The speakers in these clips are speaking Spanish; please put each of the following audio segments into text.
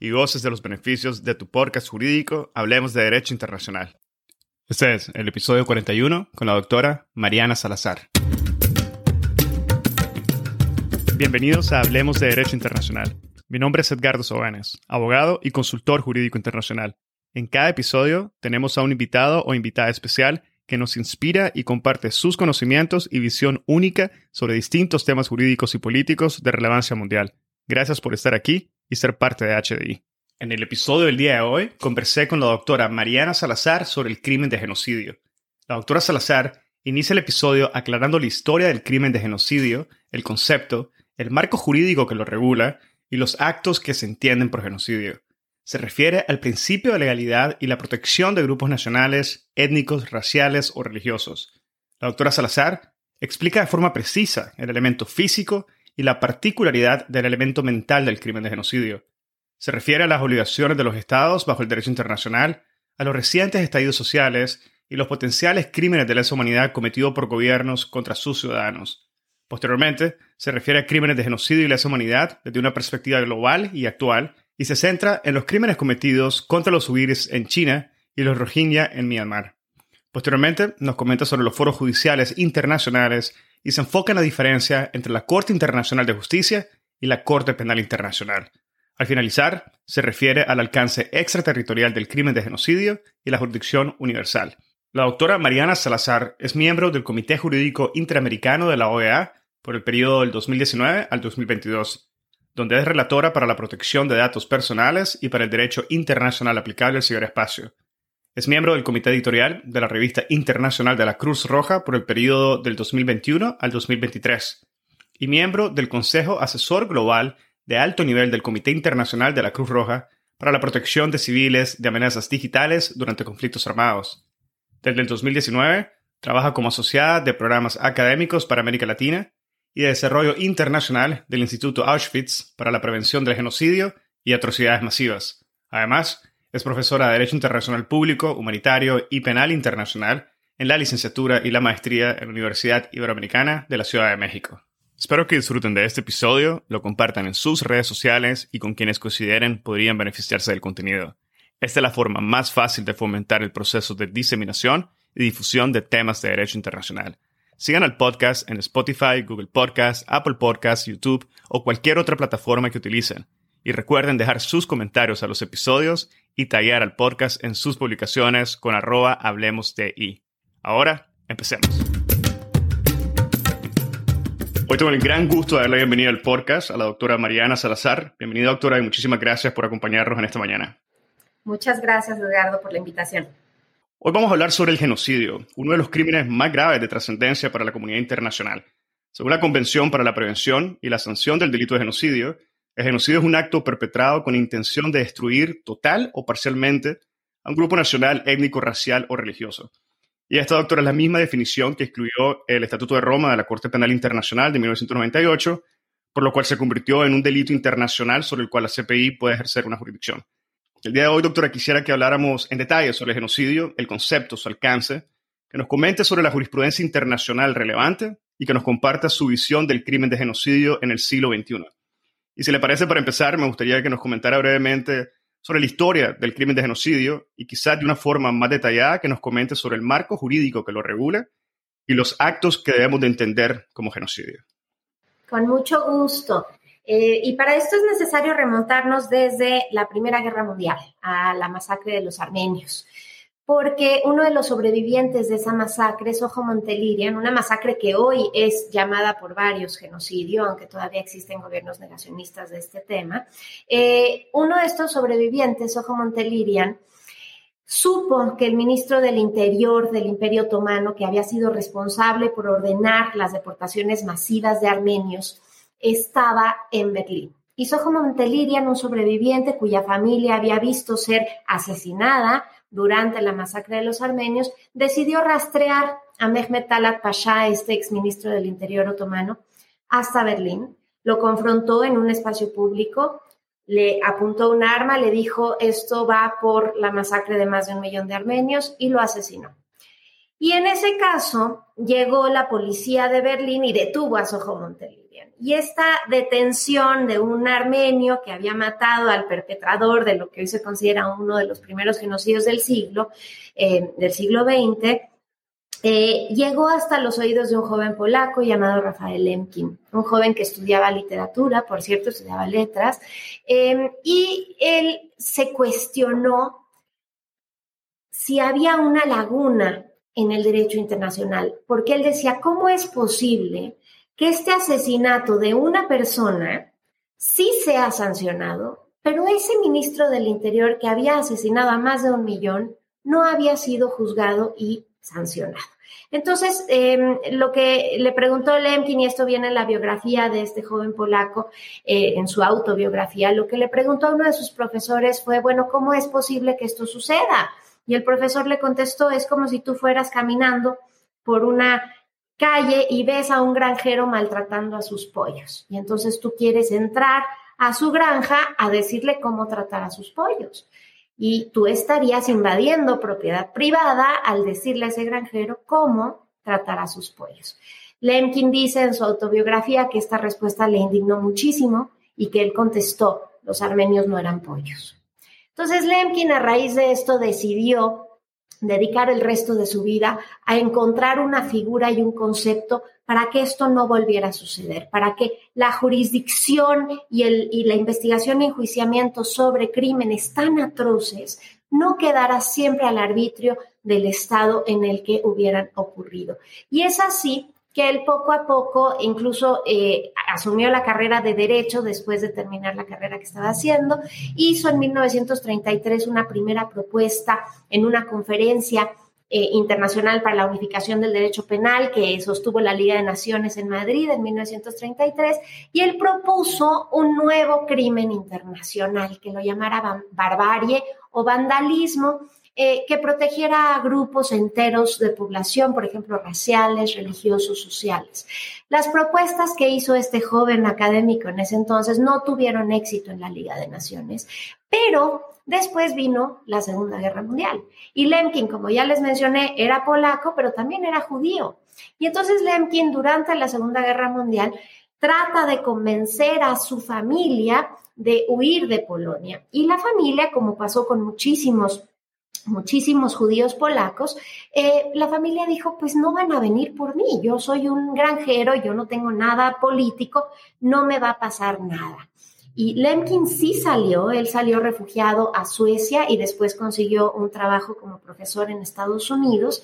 y goces de los beneficios de tu podcast jurídico Hablemos de Derecho Internacional. Este es el episodio 41 con la doctora Mariana Salazar. Bienvenidos a Hablemos de Derecho Internacional. Mi nombre es Edgardo Sobanes, abogado y consultor jurídico internacional. En cada episodio tenemos a un invitado o invitada especial que nos inspira y comparte sus conocimientos y visión única sobre distintos temas jurídicos y políticos de relevancia mundial. Gracias por estar aquí y ser parte de HDI. En el episodio del día de hoy conversé con la doctora Mariana Salazar sobre el crimen de genocidio. La doctora Salazar inicia el episodio aclarando la historia del crimen de genocidio, el concepto, el marco jurídico que lo regula y los actos que se entienden por genocidio. Se refiere al principio de legalidad y la protección de grupos nacionales, étnicos, raciales o religiosos. La doctora Salazar explica de forma precisa el elemento físico y la particularidad del elemento mental del crimen de genocidio. Se refiere a las obligaciones de los estados bajo el derecho internacional, a los recientes estallidos sociales y los potenciales crímenes de lesa humanidad cometidos por gobiernos contra sus ciudadanos. Posteriormente, se refiere a crímenes de genocidio y lesa humanidad desde una perspectiva global y actual, y se centra en los crímenes cometidos contra los uigures en China y los rohingya en Myanmar. Posteriormente, nos comenta sobre los foros judiciales internacionales y se enfoca en la diferencia entre la Corte Internacional de Justicia y la Corte Penal Internacional. Al finalizar, se refiere al alcance extraterritorial del crimen de genocidio y la jurisdicción universal. La doctora Mariana Salazar es miembro del Comité Jurídico Interamericano de la OEA por el periodo del 2019 al 2022, donde es relatora para la protección de datos personales y para el derecho internacional aplicable al ciberespacio. Es miembro del comité editorial de la revista internacional de la Cruz Roja por el periodo del 2021 al 2023 y miembro del Consejo Asesor Global de alto nivel del Comité Internacional de la Cruz Roja para la protección de civiles de amenazas digitales durante conflictos armados. Desde el 2019, trabaja como asociada de programas académicos para América Latina y de desarrollo internacional del Instituto Auschwitz para la prevención del genocidio y atrocidades masivas. Además, es profesora de Derecho Internacional Público, Humanitario y Penal Internacional en la licenciatura y la maestría en la Universidad Iberoamericana de la Ciudad de México. Espero que disfruten de este episodio, lo compartan en sus redes sociales y con quienes consideren podrían beneficiarse del contenido. Esta es la forma más fácil de fomentar el proceso de diseminación y difusión de temas de derecho internacional. Sigan al podcast en Spotify, Google Podcasts, Apple Podcasts, YouTube o cualquier otra plataforma que utilicen. Y recuerden dejar sus comentarios a los episodios y tallar al podcast en sus publicaciones con arroba hablemos de I. Ahora, empecemos. Hoy tengo el gran gusto de darle bienvenida al podcast a la doctora Mariana Salazar. Bienvenida, doctora, y muchísimas gracias por acompañarnos en esta mañana. Muchas gracias, Edgardo, por la invitación. Hoy vamos a hablar sobre el genocidio, uno de los crímenes más graves de trascendencia para la comunidad internacional. Según la Convención para la Prevención y la Sanción del Delito de Genocidio, el genocidio es un acto perpetrado con intención de destruir total o parcialmente a un grupo nacional, étnico, racial o religioso. Y esta, doctora, es la misma definición que excluyó el Estatuto de Roma de la Corte Penal Internacional de 1998, por lo cual se convirtió en un delito internacional sobre el cual la CPI puede ejercer una jurisdicción. El día de hoy, doctora, quisiera que habláramos en detalle sobre el genocidio, el concepto, su alcance, que nos comente sobre la jurisprudencia internacional relevante y que nos comparta su visión del crimen de genocidio en el siglo XXI. Y si le parece, para empezar, me gustaría que nos comentara brevemente sobre la historia del crimen de genocidio y quizás de una forma más detallada que nos comente sobre el marco jurídico que lo regula y los actos que debemos de entender como genocidio. Con mucho gusto. Eh, y para esto es necesario remontarnos desde la Primera Guerra Mundial a la masacre de los armenios. Porque uno de los sobrevivientes de esa masacre, Soho Montelirian, una masacre que hoy es llamada por varios genocidio, aunque todavía existen gobiernos negacionistas de este tema, eh, uno de estos sobrevivientes, Soho Montelirian, supo que el ministro del Interior del Imperio Otomano, que había sido responsable por ordenar las deportaciones masivas de armenios, estaba en Berlín. Y Soho Montelirian, un sobreviviente cuya familia había visto ser asesinada durante la masacre de los armenios, decidió rastrear a Mehmet Talat Pasha, este exministro del Interior otomano, hasta Berlín. Lo confrontó en un espacio público, le apuntó un arma, le dijo esto va por la masacre de más de un millón de armenios y lo asesinó. Y en ese caso llegó la policía de Berlín y detuvo a Soho Montelirian. Y esta detención de un armenio que había matado al perpetrador de lo que hoy se considera uno de los primeros genocidios del siglo, eh, del siglo XX, eh, llegó hasta los oídos de un joven polaco llamado Rafael Lemkin, un joven que estudiaba literatura, por cierto, estudiaba letras, eh, y él se cuestionó si había una laguna en el derecho internacional, porque él decía, ¿cómo es posible que este asesinato de una persona sí sea sancionado, pero ese ministro del Interior que había asesinado a más de un millón no había sido juzgado y sancionado? Entonces, em, lo que le preguntó Lemkin, y esto viene en la biografía de este joven polaco, eh, en su autobiografía, lo que le preguntó a uno de sus profesores fue, bueno, ¿cómo es posible que esto suceda? Y el profesor le contestó, es como si tú fueras caminando por una calle y ves a un granjero maltratando a sus pollos. Y entonces tú quieres entrar a su granja a decirle cómo tratar a sus pollos. Y tú estarías invadiendo propiedad privada al decirle a ese granjero cómo tratar a sus pollos. Lemkin dice en su autobiografía que esta respuesta le indignó muchísimo y que él contestó, los armenios no eran pollos. Entonces Lemkin a raíz de esto decidió dedicar el resto de su vida a encontrar una figura y un concepto para que esto no volviera a suceder, para que la jurisdicción y, el, y la investigación y enjuiciamiento sobre crímenes tan atroces no quedara siempre al arbitrio del Estado en el que hubieran ocurrido. Y es así que él poco a poco incluso eh, asumió la carrera de derecho después de terminar la carrera que estaba haciendo. Hizo en 1933 una primera propuesta en una conferencia eh, internacional para la unificación del derecho penal que sostuvo la Liga de Naciones en Madrid en 1933 y él propuso un nuevo crimen internacional que lo llamara barbarie o vandalismo eh, que protegiera a grupos enteros de población, por ejemplo, raciales, religiosos, sociales. Las propuestas que hizo este joven académico en ese entonces no tuvieron éxito en la Liga de Naciones, pero después vino la Segunda Guerra Mundial. Y Lemkin, como ya les mencioné, era polaco, pero también era judío. Y entonces Lemkin, durante la Segunda Guerra Mundial, trata de convencer a su familia de huir de Polonia. Y la familia, como pasó con muchísimos muchísimos judíos polacos, eh, la familia dijo, pues no van a venir por mí, yo soy un granjero, yo no tengo nada político, no me va a pasar nada. Y Lemkin sí salió, él salió refugiado a Suecia y después consiguió un trabajo como profesor en Estados Unidos.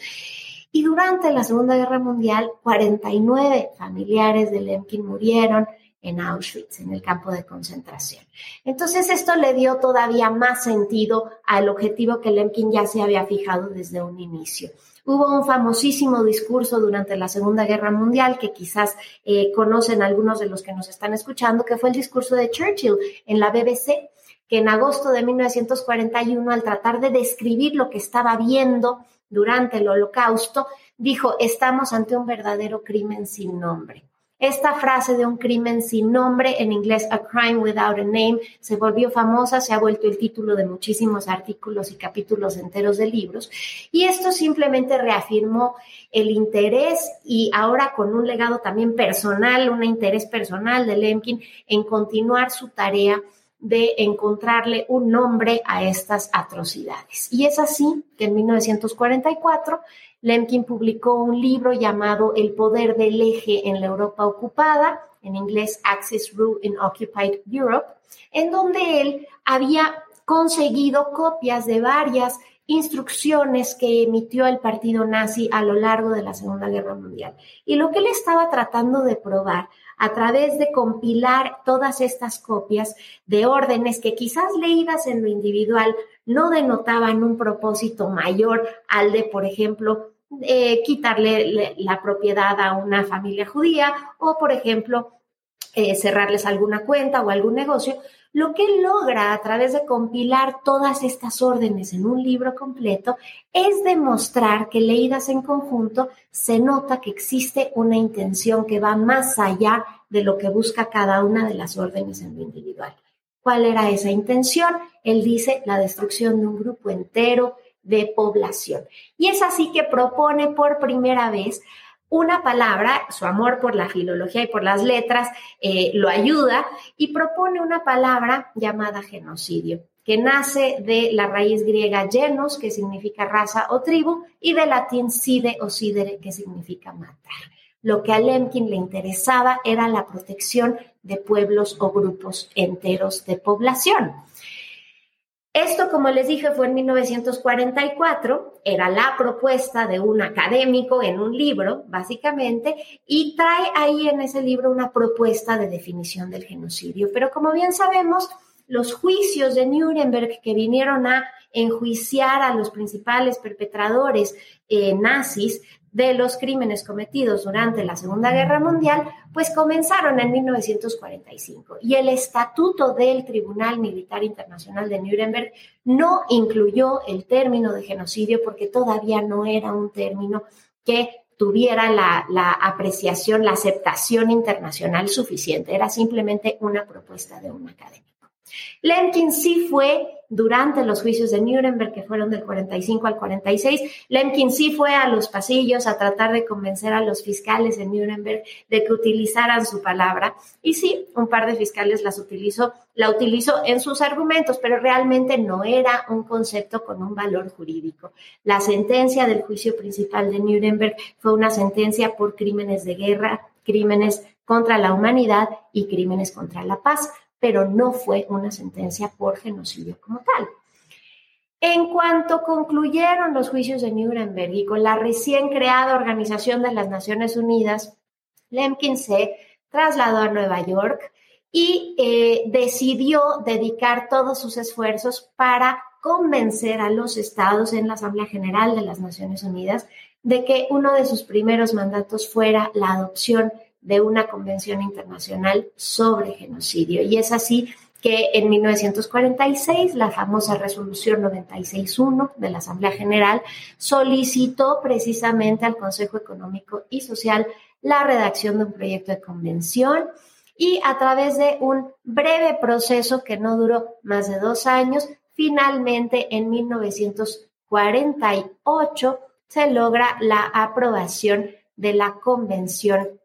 Y durante la Segunda Guerra Mundial, 49 familiares de Lemkin murieron, en Auschwitz, en el campo de concentración. Entonces esto le dio todavía más sentido al objetivo que Lemkin ya se había fijado desde un inicio. Hubo un famosísimo discurso durante la Segunda Guerra Mundial que quizás eh, conocen algunos de los que nos están escuchando, que fue el discurso de Churchill en la BBC, que en agosto de 1941, al tratar de describir lo que estaba viendo durante el holocausto, dijo, estamos ante un verdadero crimen sin nombre. Esta frase de un crimen sin nombre, en inglés A Crime Without a Name, se volvió famosa, se ha vuelto el título de muchísimos artículos y capítulos enteros de libros. Y esto simplemente reafirmó el interés y ahora con un legado también personal, un interés personal de Lemkin en continuar su tarea de encontrarle un nombre a estas atrocidades. Y es así que en 1944 Lemkin publicó un libro llamado El poder del eje en la Europa ocupada, en inglés Axis Rule in Occupied Europe, en donde él había conseguido copias de varias instrucciones que emitió el partido nazi a lo largo de la Segunda Guerra Mundial. Y lo que él estaba tratando de probar a través de compilar todas estas copias de órdenes que quizás leídas en lo individual no denotaban un propósito mayor al de, por ejemplo, eh, quitarle la propiedad a una familia judía o, por ejemplo, eh, cerrarles alguna cuenta o algún negocio, lo que logra a través de compilar todas estas órdenes en un libro completo es demostrar que leídas en conjunto se nota que existe una intención que va más allá de lo que busca cada una de las órdenes en lo individual. ¿Cuál era esa intención? Él dice la destrucción de un grupo entero de población. Y es así que propone por primera vez una palabra, su amor por la filología y por las letras eh, lo ayuda y propone una palabra llamada genocidio, que nace de la raíz griega genos, que significa raza o tribu, y de latín side o sidere, que significa matar. Lo que a Lemkin le interesaba era la protección de pueblos o grupos enteros de población. Esto, como les dije, fue en 1944, era la propuesta de un académico en un libro, básicamente, y trae ahí en ese libro una propuesta de definición del genocidio. Pero como bien sabemos, los juicios de Nuremberg que vinieron a enjuiciar a los principales perpetradores eh, nazis de los crímenes cometidos durante la Segunda Guerra Mundial, pues comenzaron en 1945. Y el estatuto del Tribunal Militar Internacional de Nuremberg no incluyó el término de genocidio porque todavía no era un término que tuviera la, apreciación, la aceptación internacional suficiente. Era simplemente una propuesta de un académico. Lemkin sí fue durante los juicios de Nuremberg, que fueron del 45 al 46, Lemkin sí fue a los pasillos a tratar de convencer a los fiscales en Nuremberg de que utilizaran su palabra. Y sí, un par de fiscales las utilizó, la utilizó en sus argumentos, pero realmente no era un concepto con un valor jurídico. La sentencia del juicio principal de Nuremberg fue una sentencia por crímenes de guerra, crímenes contra la humanidad y crímenes contra la paz pero no fue una sentencia por genocidio como tal. En cuanto concluyeron los juicios de Nuremberg y con la recién creada Organización de las Naciones Unidas, Lemkin se trasladó a Nueva York y eh, decidió dedicar todos sus esfuerzos para convencer a los estados en la Asamblea General de las Naciones Unidas de que uno de sus primeros mandatos fuera la adopción de una convención internacional sobre genocidio. Y es así que en 1946 la famosa resolución 96.1 de la Asamblea General solicitó precisamente al Consejo Económico y Social la redacción de un proyecto de convención y a través de un breve proceso que no duró más de dos años, finalmente en 1948 se logra la aprobación de la Convención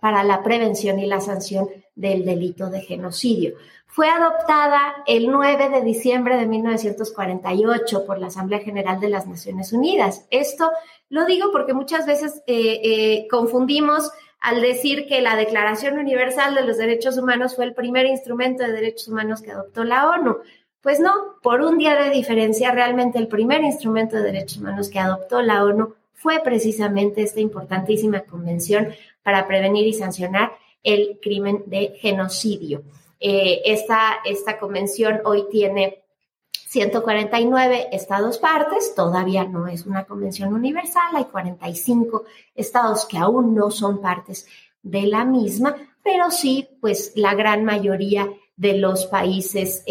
para la prevención y la sanción del delito de genocidio. Fue adoptada el 9 de diciembre de 1948 por la Asamblea General de las Naciones Unidas. Esto lo digo porque muchas veces eh, eh, confundimos al decir que la Declaración Universal de los Derechos Humanos fue el primer instrumento de derechos humanos que adoptó la ONU. Pues no, por un día de diferencia, realmente el primer instrumento de derechos humanos que adoptó la ONU fue precisamente esta importantísima convención para prevenir y sancionar el crimen de genocidio. Eh, esta, esta convención hoy tiene 149 estados partes, todavía no es una convención universal, hay 45 estados que aún no son partes de la misma, pero sí, pues la gran mayoría de los países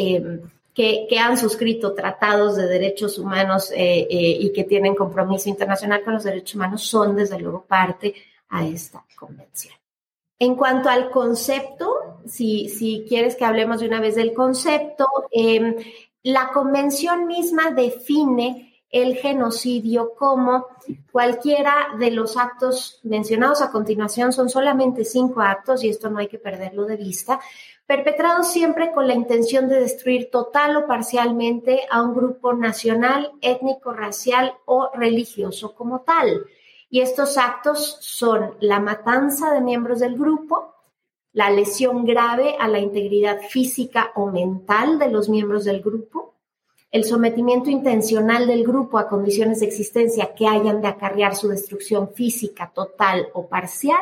que, han suscrito tratados de derechos humanos eh, eh, y que tienen compromiso internacional con los derechos humanos son desde luego parte a esta convención. En cuanto al concepto, si, si quieres que hablemos de una vez del concepto, em, la convención misma define el genocidio como cualquiera de los actos mencionados a continuación, son solamente cinco actos y esto no hay que perderlo de vista, perpetrados siempre con la intención de destruir total o parcialmente a un grupo nacional, étnico, racial o religioso como tal. Y estos actos son la matanza de miembros del grupo, la lesión grave a la integridad física o mental de los miembros del grupo, el sometimiento intencional del grupo a condiciones de existencia que hayan de acarrear su destrucción física total o parcial,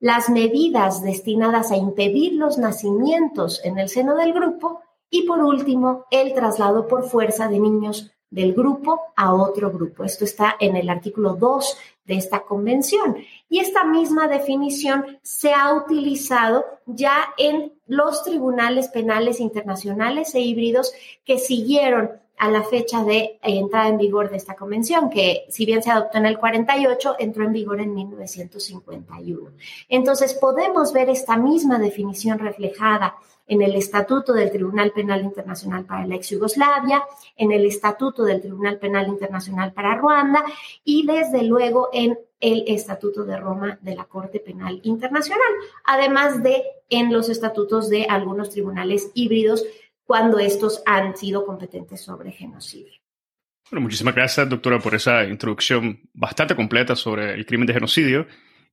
las medidas destinadas a impedir los nacimientos en el seno del grupo y por último, el traslado por fuerza de niños del grupo a otro grupo. Esto está en el artículo 2 de esta convención. Y esta misma definición se ha utilizado ya en los tribunales penales internacionales e híbridos que siguieron a la fecha de entrada en vigor de esta convención, que si bien se adoptó en el 48, entró en vigor en 1951. Entonces, podemos ver esta misma definición reflejada en el Estatuto del Tribunal Penal Internacional para la ex Yugoslavia, en el Estatuto del Tribunal Penal Internacional para Ruanda y desde luego en el Estatuto de Roma de la Corte Penal Internacional, además de en los estatutos de algunos tribunales híbridos cuando estos han sido competentes sobre genocidio. Bueno, muchísimas gracias, doctora, por esa introducción bastante completa sobre el crimen de genocidio.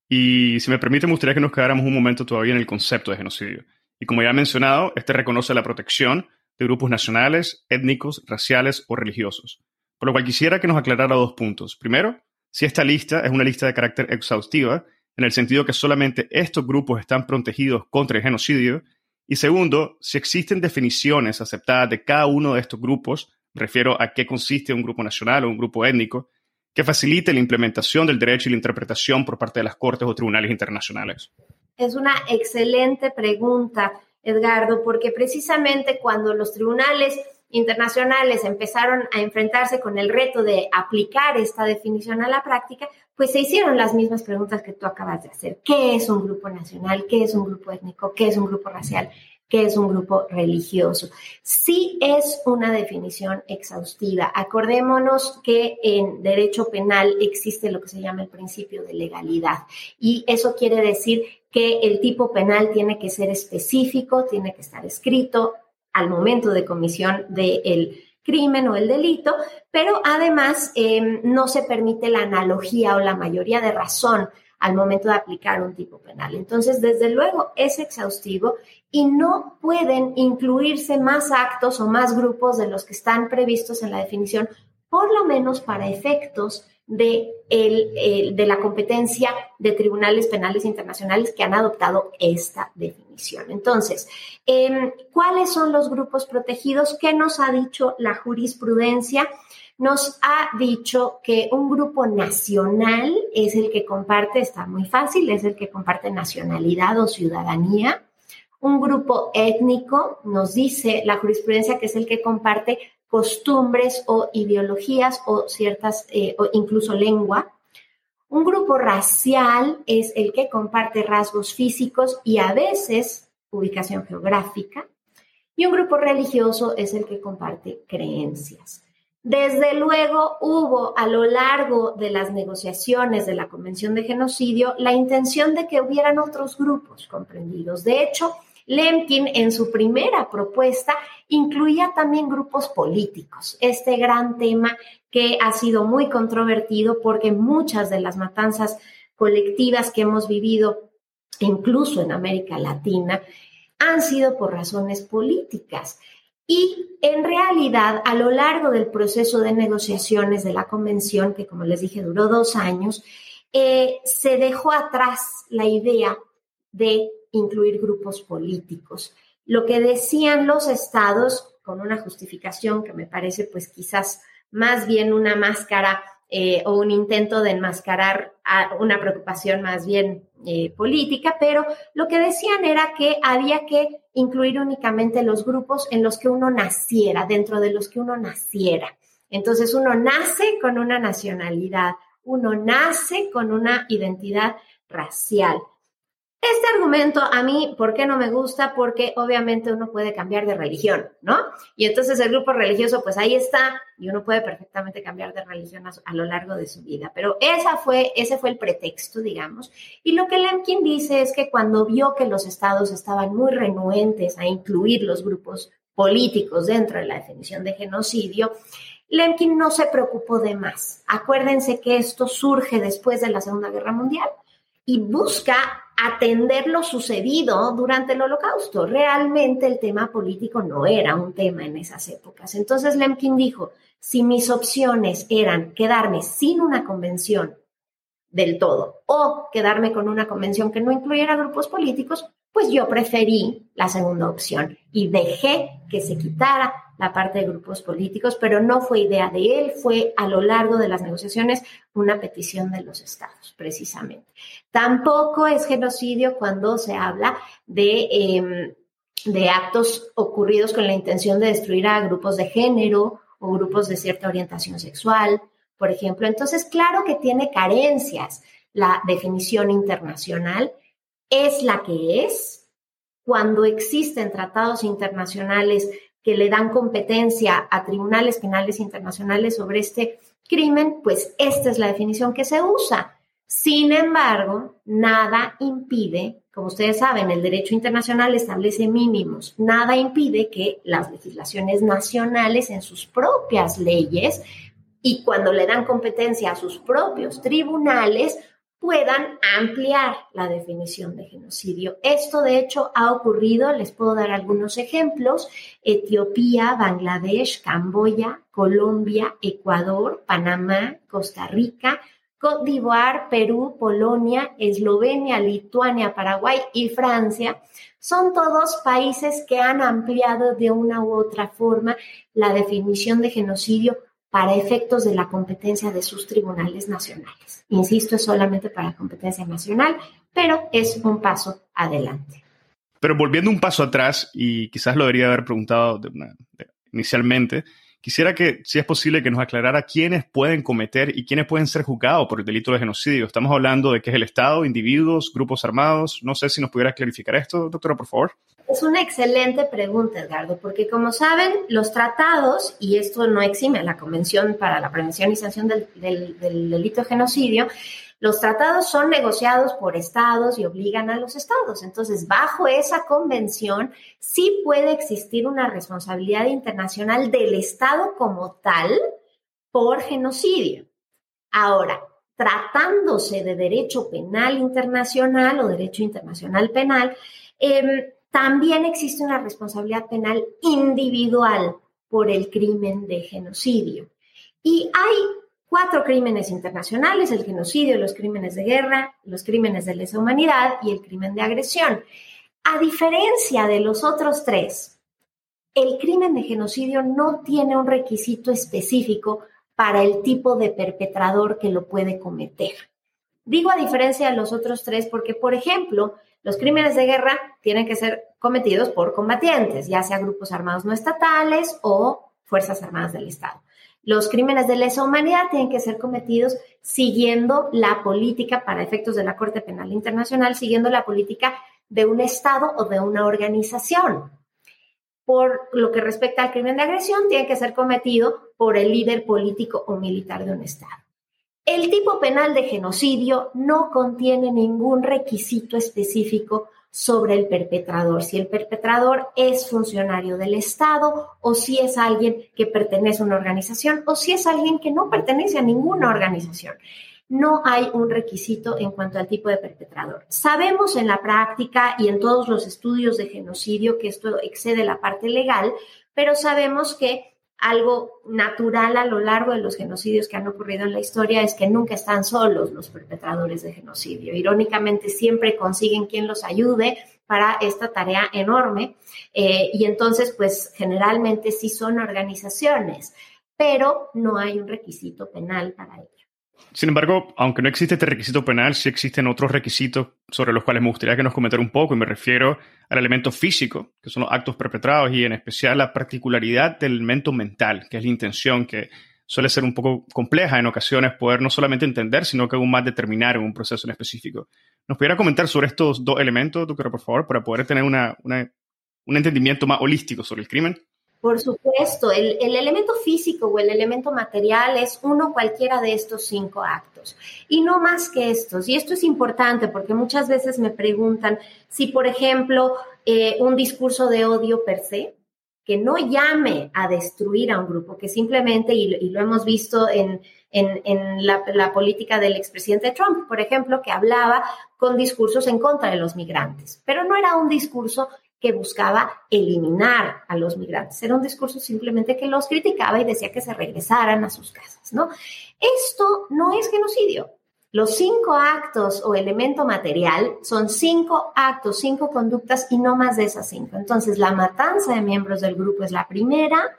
Y si me permite, me gustaría que nos quedáramos un momento todavía en el concepto de genocidio. Y como ya he mencionado, este reconoce la protección de grupos nacionales, étnicos, raciales o religiosos. Por lo cual quisiera que nos aclarara dos puntos. Primero, si esta lista es una lista de carácter exhaustiva, en el sentido que solamente estos grupos están protegidos contra el genocidio. Y segundo, si existen definiciones aceptadas de cada uno de estos grupos, refiero a qué consiste un grupo nacional o un grupo étnico, que facilite la implementación del derecho y la interpretación por parte de las cortes o tribunales internacionales. Es una excelente pregunta, Edgardo, porque precisamente cuando los tribunales internacionales empezaron a enfrentarse con el reto de aplicar esta definición a la práctica, pues se hicieron las mismas preguntas que tú acabas de hacer. ¿Qué es un grupo nacional? ¿Qué es un grupo étnico? ¿Qué es un grupo racial? ¿Qué es un grupo religioso? Sí es una definición exhaustiva. Acordémonos que en derecho penal existe lo que se llama el principio de legalidad y eso quiere decir que el tipo penal tiene que ser específico, tiene que estar escrito al momento de comisión del crimen o el delito, pero además em, no se permite la analogía o la mayoría de razón al momento de aplicar un tipo penal. Entonces, desde luego, es exhaustivo y no pueden incluirse más actos o más grupos de los que están previstos en la definición, por lo menos para efectos de, el, de la competencia de tribunales penales internacionales que han adoptado esta definición. Entonces, em, ¿cuáles son los grupos protegidos? ¿Qué nos ha dicho la jurisprudencia? Nos ha dicho que un grupo nacional es el que comparte, está muy fácil, es el que comparte nacionalidad o ciudadanía. Un grupo étnico nos dice la jurisprudencia que es el que comparte costumbres o ideologías o ciertas, eh, o incluso lengua. Un grupo racial es el que comparte rasgos físicos y a veces ubicación geográfica. Y un grupo religioso es el que comparte creencias. Desde luego hubo a lo largo de las negociaciones de la Convención de Genocidio la intención de que hubieran otros grupos comprendidos. De hecho, Lemkin en su primera propuesta incluía también grupos políticos, este gran tema que ha sido muy controvertido porque muchas de las matanzas colectivas que hemos vivido, incluso en América Latina, han sido por razones políticas. Y en realidad, a lo largo del proceso de negociaciones de la convención, que como les dije duró dos años, eh, se dejó atrás la idea de incluir grupos políticos. Lo que decían los estados, con una justificación que me parece pues quizás más bien una máscara eh, o un intento de enmascarar una preocupación más bien eh, política, pero lo que decían era que había que incluir únicamente los grupos en los que uno naciera, dentro de los que uno naciera. Entonces uno nace con una nacionalidad, uno nace con una identidad racial. Este argumento a mí, ¿por qué no me gusta? Porque obviamente uno puede cambiar de religión, ¿no? Y entonces el grupo religioso, pues ahí está, y uno puede perfectamente cambiar de religión a, lo largo de su vida. Pero esa fue, ese fue el pretexto, digamos. Y lo que Lemkin dice es que cuando vio que los estados estaban muy renuentes a incluir los grupos políticos dentro de la definición de genocidio, Lemkin no se preocupó de más. Acuérdense que esto surge después de la Segunda Guerra Mundial y busca atender lo sucedido durante el holocausto. Realmente el tema político no era un tema en esas épocas. Entonces Lemkin dijo, si mis opciones eran quedarme sin una convención del todo o quedarme con una convención que no incluyera grupos políticos, pues yo preferí la segunda opción y dejé que se quitara la parte de grupos políticos, pero no fue idea de él, fue a lo largo de las negociaciones una petición de los estados, precisamente. Tampoco es genocidio cuando se habla de, em, de actos ocurridos con la intención de destruir a grupos de género o grupos de cierta orientación sexual, por ejemplo. Entonces, claro que tiene carencias la definición internacional, es la que es. Cuando existen tratados internacionales que le dan competencia a tribunales penales internacionales sobre este crimen, pues esta es la definición que se usa. Sin embargo, nada impide, como ustedes saben, el derecho internacional establece mínimos, nada impide que las legislaciones nacionales en sus propias leyes y cuando le dan competencia a sus propios tribunales, puedan ampliar la definición de genocidio. Esto, de hecho, ha ocurrido, les puedo dar algunos ejemplos, Etiopía, Bangladesh, Camboya, Colombia, Ecuador, Panamá, Costa Rica, Côte d'Ivoire, Perú, Polonia, Eslovenia, Lituania, Paraguay y Francia son todos países que han ampliado de una u otra forma la definición de genocidio para efectos de la competencia de sus tribunales nacionales. Insisto, es solamente para competencia nacional, pero es un paso adelante. Pero volviendo un paso atrás, y quizás lo debería haber preguntado inicialmente, quisiera que, si es posible, que nos aclarara quiénes pueden cometer y quiénes pueden ser juzgados por el delito de genocidio. Estamos hablando de qué es el Estado, individuos, grupos armados. No sé si nos pudiera clarificar esto, doctora, por favor. Es una excelente pregunta, Edgardo, porque como saben, los tratados, y esto no exime a la Convención para la Prevención y Sanción del, Delito de Genocidio, los tratados son negociados por estados y obligan a los estados. Entonces, bajo esa convención, sí puede existir una responsabilidad internacional del estado como tal por genocidio. Ahora, tratándose de derecho penal internacional o derecho internacional penal, eh, también existe una responsabilidad penal individual por el crimen de genocidio. Y hay cuatro crímenes internacionales, el genocidio, los crímenes de guerra, los crímenes de lesa humanidad y el crimen de agresión. A diferencia de los otros tres, el crimen de genocidio no tiene un requisito específico para el tipo de perpetrador que lo puede cometer. Digo a diferencia de los otros tres porque, por ejemplo, los crímenes de guerra tienen que ser cometidos por combatientes, ya sea grupos armados no estatales o Fuerzas Armadas del Estado. Los crímenes de lesa humanidad tienen que ser cometidos siguiendo la política, para efectos de la Corte Penal Internacional, siguiendo la política de un Estado o de una organización. Por lo que respecta al crimen de agresión, tiene que ser cometido por el líder político o militar de un Estado. El tipo penal de genocidio no contiene ningún requisito específico sobre el perpetrador, si el perpetrador es funcionario del Estado o si es alguien que pertenece a una organización o si es alguien que no pertenece a ninguna organización. No hay un requisito en cuanto al tipo de perpetrador. Sabemos en la práctica y en todos los estudios de genocidio que esto excede la parte legal, pero sabemos que algo natural a lo largo de los genocidios que han ocurrido en la historia es que nunca están solos los perpetradores de genocidio. Irónicamente, siempre consiguen quien los ayude para esta tarea enorme eh, y entonces, pues generalmente sí son organizaciones, pero no hay un requisito penal para ello. Sin embargo, aunque no existe este requisito penal, sí existen otros requisitos sobre los cuales me gustaría que nos comentara un poco, y me refiero al elemento físico, que son los actos perpetrados, y en especial la particularidad del elemento mental, que es la intención, que suele ser un poco compleja en ocasiones poder no solamente entender, sino que aún más determinar en un proceso en específico. ¿Nos pudiera comentar sobre estos dos elementos, doctora, por favor, para poder tener un entendimiento más holístico sobre el crimen? Por supuesto, el, elemento físico o el elemento material es uno cualquiera de estos cinco actos y no más que estos. Y esto es importante porque muchas veces me preguntan si, por ejemplo, eh, un discurso de odio per se, que no llame a destruir a un grupo, que simplemente, y, lo hemos visto en, en, la, la, política del expresidente Trump, por ejemplo, que hablaba con discursos en contra de los migrantes, pero no era un discurso que buscaba eliminar a los migrantes. Era un discurso simplemente que los criticaba y decía que se regresaran a sus casas, ¿no? Esto no es genocidio. Los cinco actos o elemento material son cinco actos, cinco conductas y no más de esas cinco. Entonces, la matanza de miembros del grupo es la primera.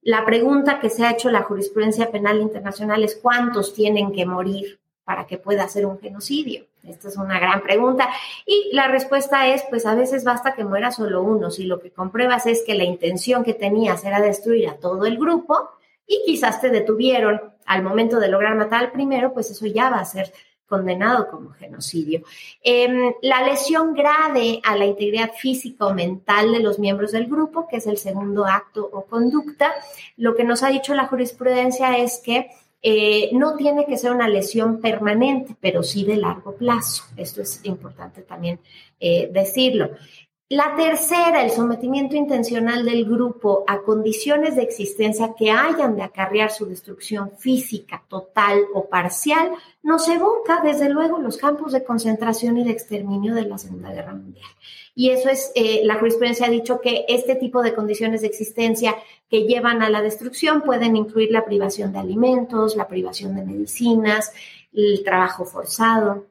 La pregunta que se ha hecho la jurisprudencia penal internacional es cuántos tienen que morir para que pueda ser un genocidio. Esta es una gran pregunta. Y la respuesta es, pues a veces basta que muera solo uno. Si lo que compruebas es que la intención que tenías era destruir a todo el grupo y quizás te detuvieron al momento de lograr matar al primero, pues eso ya va a ser condenado como genocidio. Em, la lesión grave a la integridad física o mental de los miembros del grupo, que es el segundo acto o conducta, lo que nos ha dicho la jurisprudencia es que eh, no tiene que ser una lesión permanente, pero sí de largo plazo. Esto es importante también eh, decirlo. La tercera, el sometimiento intencional del grupo a condiciones de existencia que hayan de acarrear su destrucción física total o parcial, nos evoca desde luego los campos de concentración y de exterminio de la Segunda Guerra Mundial. Y eso es, eh, la jurisprudencia ha dicho que este tipo de condiciones de existencia que llevan a la destrucción pueden incluir la privación de alimentos, la privación de medicinas, el trabajo forzado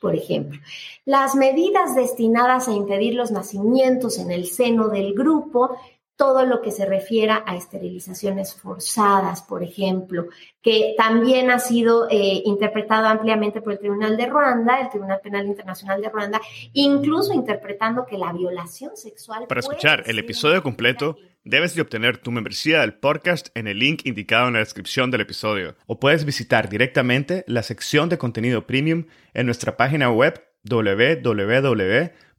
por ejemplo. Las medidas destinadas a impedir los nacimientos en el seno del grupo, todo lo que se refiera a esterilizaciones forzadas, por ejemplo, que también ha sido eh, interpretado ampliamente por el Tribunal de Ruanda, el Tribunal Penal Internacional de Ruanda, incluso interpretando que la violación sexual... Para escuchar el episodio completo, Debes de obtener tu membresía del podcast en el link indicado en la descripción del episodio o puedes visitar directamente la sección de contenido premium en nuestra página web